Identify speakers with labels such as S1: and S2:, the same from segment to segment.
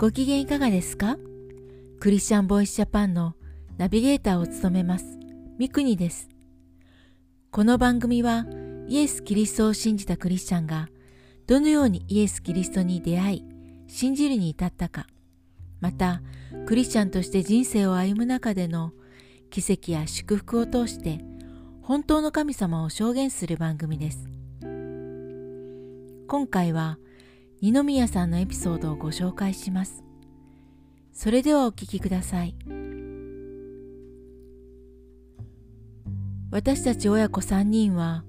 S1: ご機嫌いかがですか？クリスチャンボイスジャパンのナビゲーターを務めます、ミクニです。この番組はイエス・キリストを信じたクリスチャンがどのようにイエス・キリストに出会い、信じるに至ったか、またクリスチャンとして人生を歩む中での奇跡や祝福を通して本当の神様を証言する番組です。今回は二宮さんのエピソードをご紹介します。それではお聞きください。私たち親子3人は、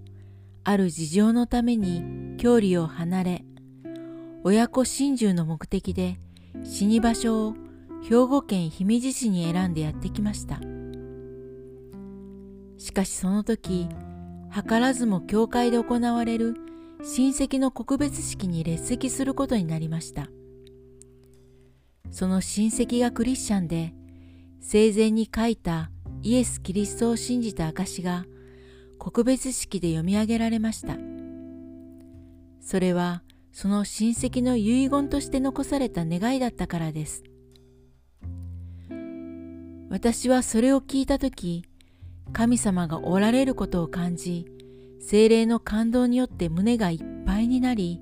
S1: ある事情のために郷里を離れ、親子心中の目的で死に場所を兵庫県姫路市に選んでやってきました。しかしその時、図らずも教会で行われる親戚の告別式に列席することになりました。その親戚がクリスチャンで、生前に書いたイエス・キリストを信じた証が告別式で読み上げられました。それはその親戚の遺言として残された願いだったからです。私はそれを聞いたとき、神様がおられることを感じ、精霊の感動によって胸がいっぱいになり、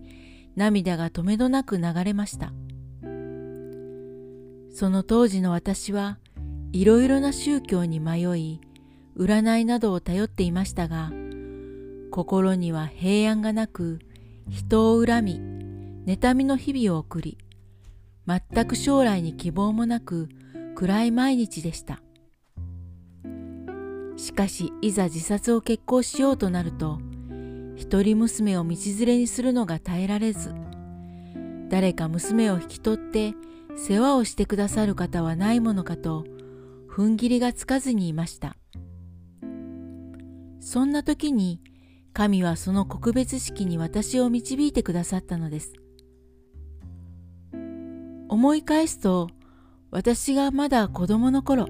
S1: 涙が止めどなく流れました。その当時の私はいろいろな宗教に迷い、占いなどを頼っていましたが、心には平安がなく、人を恨み、妬みの日々を送り、全く将来に希望もなく暗い毎日でした。しかしいざ自殺を決行しようとなると一人娘を道連れにするのが耐えられず誰か娘を引き取って世話をしてくださる方はないものかと踏ん切りがつかずにいました。そんな時に神はその告別式に私を導いてくださったのです。思い返すと私がまだ子供の頃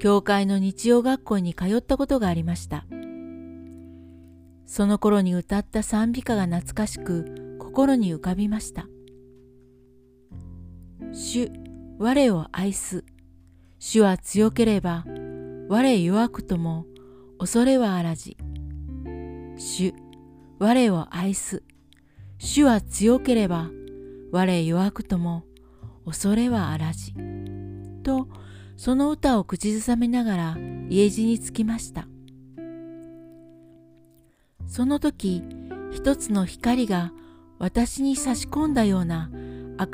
S1: 教会の日曜学校に通ったことがありました。その頃に歌った賛美歌が懐かしく心に浮かびました。主、我を愛す。主は強ければ、我弱くとも恐れはあらじ。主、我を愛す。主は強ければ、我弱くとも恐れはあらじ。とその歌を口ずさめながら家路に着きました。その時、一つの光が私に差し込んだような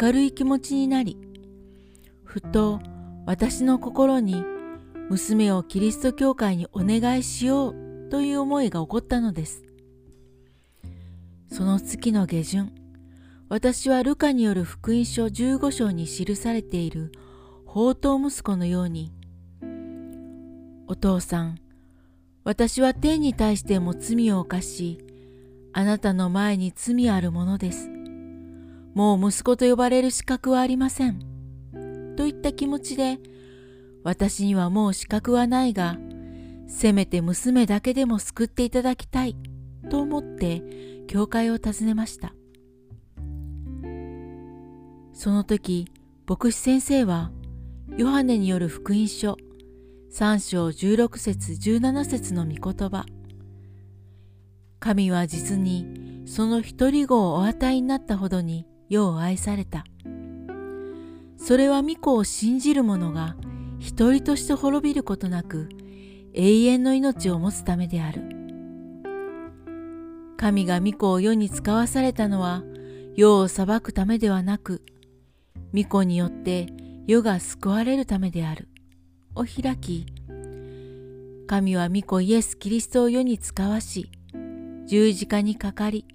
S1: 明るい気持ちになり、ふと私の心に娘をキリスト教会にお願いしようという思いが起こったのです。その月の下旬、私はルカによる福音書15章に記されている宝刀息子のように、お父さん、私は天に対しても罪を犯し、あなたの前に罪あるものです。もう息子と呼ばれる資格はありません。といった気持ちで、私にはもう資格はないが、せめて娘だけでも救っていただきたいと思って教会を訪ねました。その時、牧師先生はヨハネによる福音書。3章16節17節の御言葉。神は実にその一人子をお与えになったほどに世を愛された。それは御子を信じる者が一人として滅びることなく永遠の命を持つためである。神が御子を世に使わされたのは世を裁くためではなく御子によって世が救われるためである。を開き、神は御子イエス・キリストを世に使わし、十字架にかかり、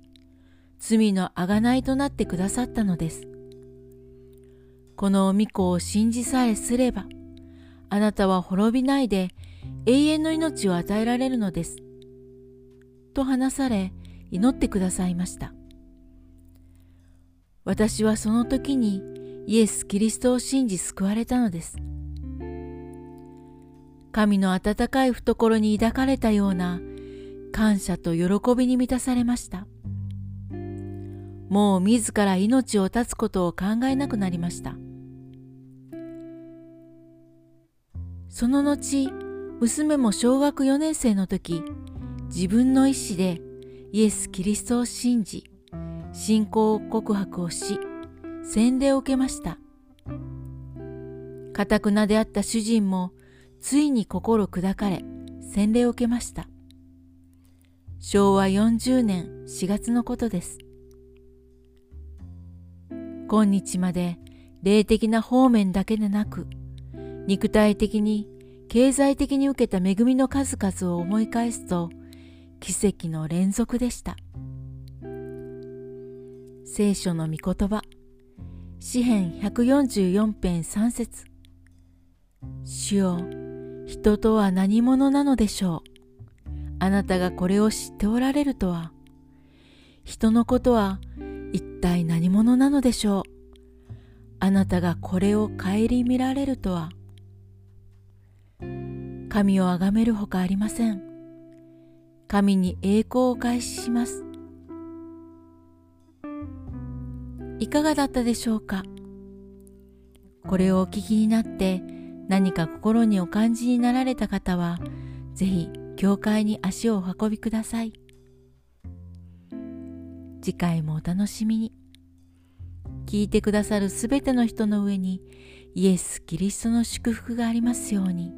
S1: 罪の贖いとなってくださったのです。この御子を信じさえすれば、あなたは滅びないで永遠の命を与えられるのです。と話され、祈ってくださいました。私はその時にイエス・キリストを信じ救われたのです。神の温かい懐に抱かれたような感謝と喜びに満たされました。もう自ら命を絶つことを考えなくなりましたその後娘も小学4年生の時自分の意思でイエス・キリストを信じ信仰告白をし洗礼を受けました。かたくなであった主人もついに心砕かれ洗礼を受けました。昭和40年4月のことです。今日まで霊的な方面だけでなく肉体的に経済的に受けた恵みの数々を思い返すと奇跡の連続でした。聖書の御言葉詩編144編3節。主よ人とは何者なのでしょう？あなたがこれを知っておられるとは？人のことは一体何者なのでしょう？あなたがこれを顧みられるとは？神をあがめるほかありません。神に栄光を返しします。いかがだったでしょうか？これをお聞きになって何か心にお感じになられた方はぜひ教会に足をお運びください。次回もお楽しみに。聞いてくださるすべての人の上にイエス・キリストの祝福がありますように。